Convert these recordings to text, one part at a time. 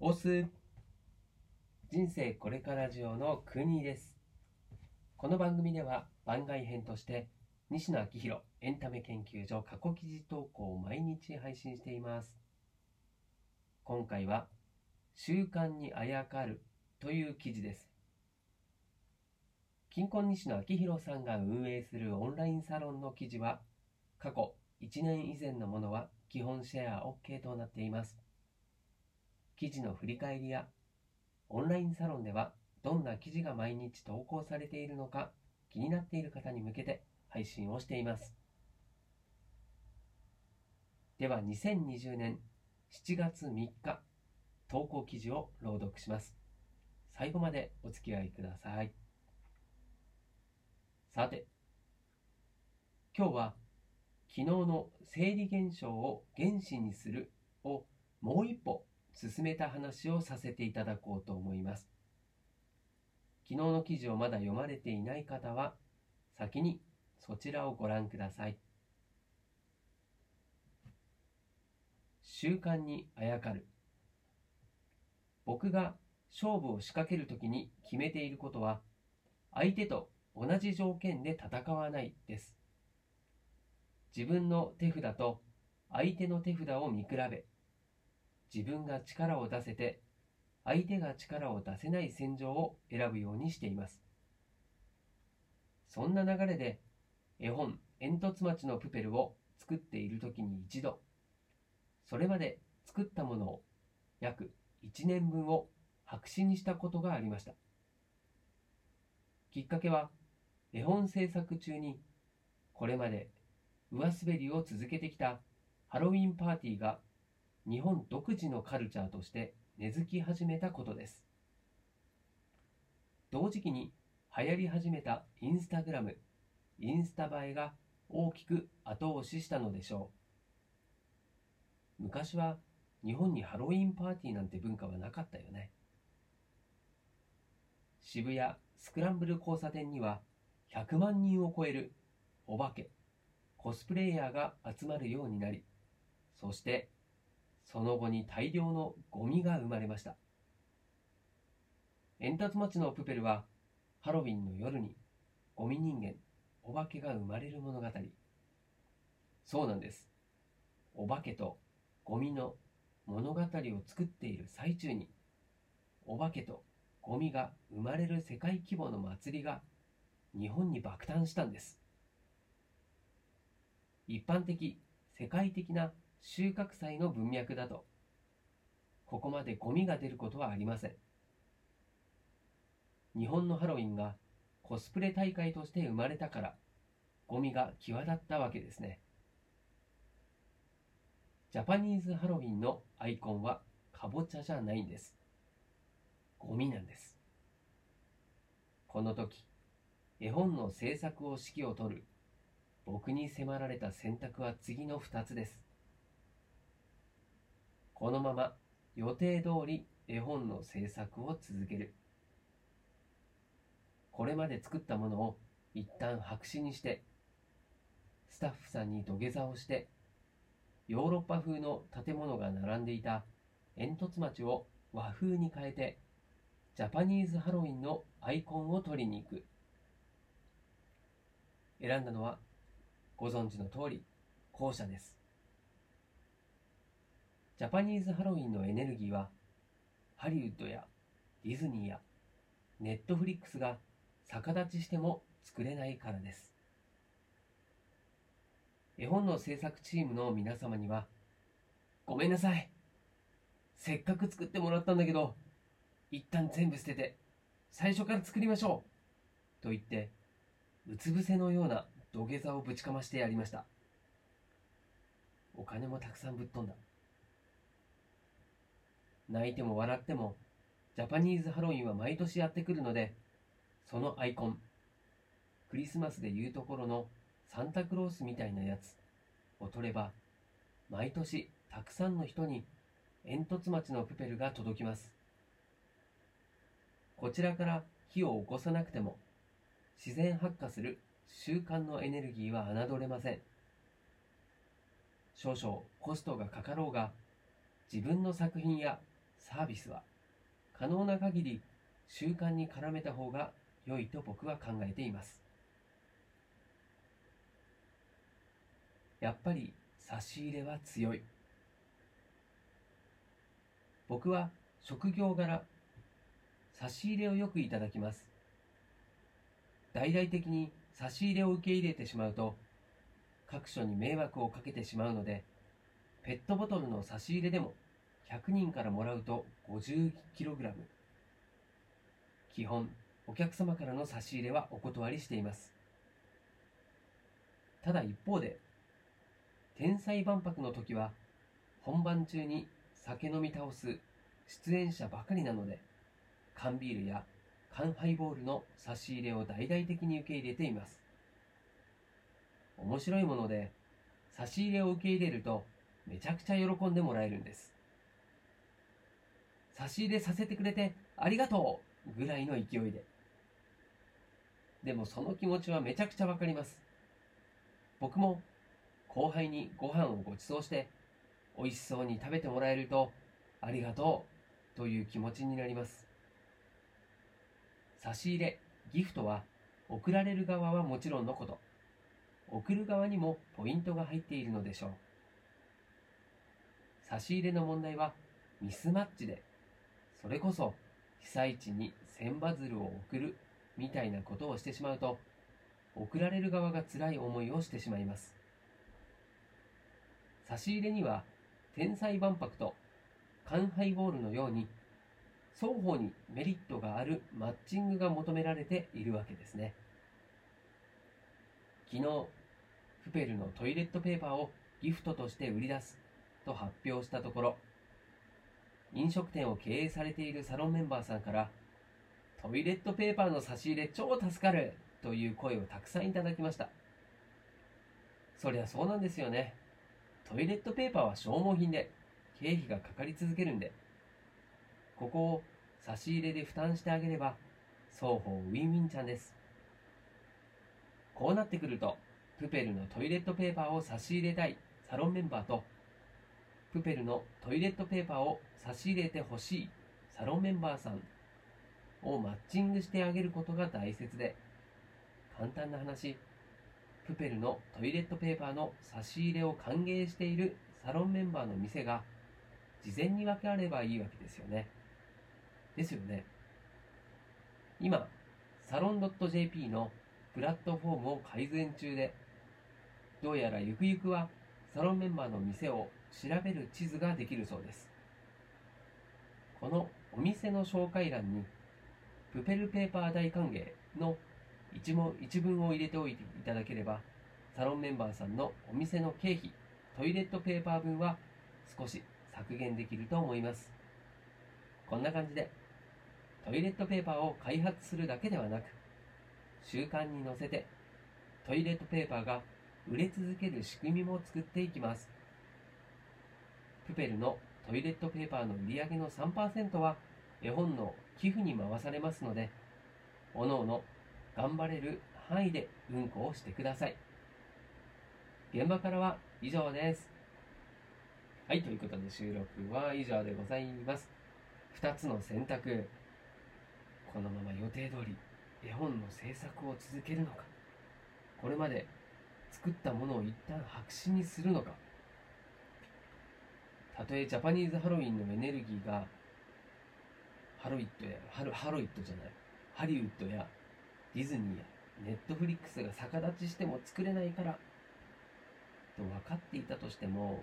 オス人生これからジオの国です。この番組では番外編として西野昭弘エンタメ研究所過去記事投稿を毎日配信しています。今回は習慣にあやかるという記事です。金婚西野昭弘さんが運営するオンラインサロンの記事は過去1年以前のものは基本シェア OK となっています。記事の振り返りやオンラインサロンではどんな記事が毎日投稿されているのか気になっている方に向けて配信をしています。では2020年7月3日投稿記事を朗読します。最後までお付き合いください。さて今日は昨日の生理現象を原子にするをもう一歩進めた話をさせていただこうと思います。昨日の記事をまだ読まれていない方は先にそちらをご覧ください。習慣にあやかる。僕が勝負を仕掛けるときに決めていることは相手と同じ条件で戦わないです。自分の手札と相手の手札を見比べ自分が力を出せて相手が力を出せない戦場を選ぶようにしています。そんな流れで絵本「煙突町のプペル」を作っている時に一度それまで作ったものを約1年分を白紙にしたことがありました。きっかけは絵本制作中にこれまで上滑りを続けてきたハロウィンパーティーが日本独自のカルチャーとして根付き始めたことです。同時期に流行り始めたインスタグラムインスタ映えが大きく後押ししたのでしょう。昔は日本にハロウィンパーティーなんて文化はなかったよね。渋谷スクランブル交差点には100万人を超えるお化けコスプレイヤーが集まるようになりそしてその後に大量のゴミが生まれました。煙突町のプペルはハロウィンの夜にゴミ人間お化けが生まれる物語。そうなんです。お化けとゴミの物語を作っている最中にお化けとゴミが生まれる世界規模の祭りが日本に爆誕したんです。一般的世界的な収穫祭の文脈だと。ここまでゴミが出ることはありません。日本のハロウィンがコスプレ大会として生まれたからゴミが際立ったわけですね。ジャパニーズハロウィンのアイコンはかぼちゃじゃないんです。ゴミなんです。この時絵本の制作を指揮を執る僕に迫られた選択は次の2つです。このまま予定通り絵本の制作を続ける。これまで作ったものを一旦白紙にしてスタッフさんに土下座をしてヨーロッパ風の建物が並んでいた煙突町を和風に変えてジャパニーズハロウィンのアイコンを取りに行く。選んだのはご存知の通り後者です。ジャパニーズハロウィンのエネルギーはハリウッドやディズニーやネットフリックスが逆立ちしても作れないからです。絵本の制作チームの皆様には、ごめんなさい。せっかく作ってもらったんだけど、一旦全部捨てて、最初から作りましょうと言って、うつ伏せのような土下座をぶちかましてやりました。お金もたくさんぶっ飛んだ。泣いても笑っても、ジャパニーズハロウィンは毎年やってくるので、そのアイコン、クリスマスでいうところのサンタクロースみたいなやつを取れば、毎年たくさんの人に煙突町のプペルが届きます。こちらから火を起こさなくても、自然発火する習慣のエネルギーは侮れません。少々コストがかかろうが、自分の作品やサービスは可能な限り習慣に絡めた方が良いと僕は考えています。やっぱり差し入れは強い。僕は職業柄差し入れをよくいただきます。大々的に差し入れを受け入れてしまうと各所に迷惑をかけてしまうのでペットボトルの差し入れでも100人からもらうと 50kg 基本お客様からの差し入れはお断りしています。ただ一方で天才万博の時は本番中に酒飲み倒す出演者ばかりなので缶ビールや缶ハイボールの差し入れを大々的に受け入れています。面白いもので差し入れを受け入れるとめちゃくちゃ喜んでもらえるんです。差し入れさせてくれてありがとうぐらいの勢いで。でもその気持ちはめちゃくちゃわかります。僕も後輩にご飯をご馳走して美味しそうに食べてもらえるとありがとうという気持ちになります。差し入れギフトは送られる側はもちろんのこと。送る側にもポイントが入っているのでしょう。差し入れの問題はミスマッチでそれこそ被災地に千羽鶴を送るみたいなことをしてしまうと送られる側が辛い思いをしてしまいます。差し入れには天才万博と缶ハイボールのように双方にメリットがあるマッチングが求められているわけですね。昨日フペルのトイレットペーパーをギフトとして売り出すと発表したところ飲食店を経営されているサロンメンバーさんからトイレットペーパーの差し入れ超助かるという声をたくさんいただきました。そりゃそうなんですよね。トイレットペーパーは消耗品で経費がかかり続けるんで。ここを差し入れで負担してあげれば双方ウィンウィンちゃんです。こうなってくるとプペルのトイレットペーパーを差し入れたいサロンメンバーとプペルのトイレットペーパーを差し入れてほしいサロンメンバーさんをマッチングしてあげることが大切で簡単な話プペルのトイレットペーパーの差し入れを歓迎しているサロンメンバーの店が事前に分けらればいいわけですよね。ですよね。今、サロン .jp のプラットフォームを改善中で、どうやらゆくゆくはサロンメンバーの店を調べる地図ができるそうです。このお店の紹介欄に、プペルペーパー大歓迎の一文一文を入れておいていただければ、サロンメンバーさんのお店の経費、トイレットペーパー分は少し削減できると思います。こんな感じで、トイレットペーパーを開発するだけではなく、習慣に乗せて、トイレットペーパーが売れ続ける仕組みも作っていきます。プペルのトイレットペーパーの売り上げの3%は絵本の寄付に回されますので、おのおの頑張れる範囲で運行をしてください。現場からは以上です。はい、ということで収録は以上でございます。2つの選択。このまま予定通り絵本の制作を続けるのか、これまで作ったものを一旦白紙にするのか、たとえジャパニーズハロウィンのエネルギーがハロイットやハロハロイットじゃない。ハリウッドやディズニーやネットフリックスが逆立ちしても作れないからと分かっていたとしても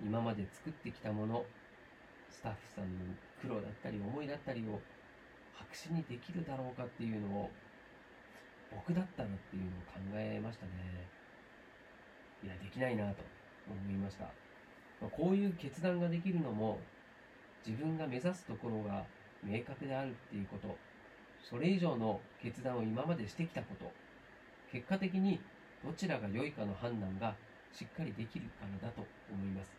今まで作ってきたものスタッフさんの苦労だったり思いだったりを白紙にできるだろうかっていうのを僕だったらっていうのを考えましたね。いやできないなと思いました、まあ、こういう決断ができるのも自分が目指すところが明確であるっていうこと。それ以上の決断を今までしてきたこと。結果的にどちらが良いかの判断がしっかりできるからだと思います。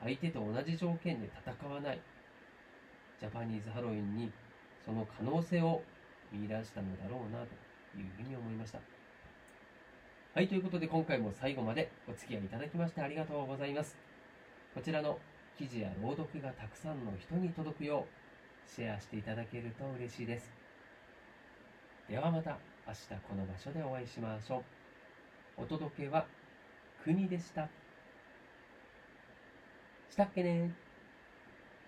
相手と同じ条件で戦わない。ジャパニーズハロウィンにその可能性を見出したのだろうなというふうに思いました。はいということで今回も最後までお付き合いいただきましてありがとうございますこちらの記事や朗読がたくさんの人に届くようシェアしていただけると嬉しいです。ではまた明日この場所でお会いしましょう。お届けは国でした。したっけね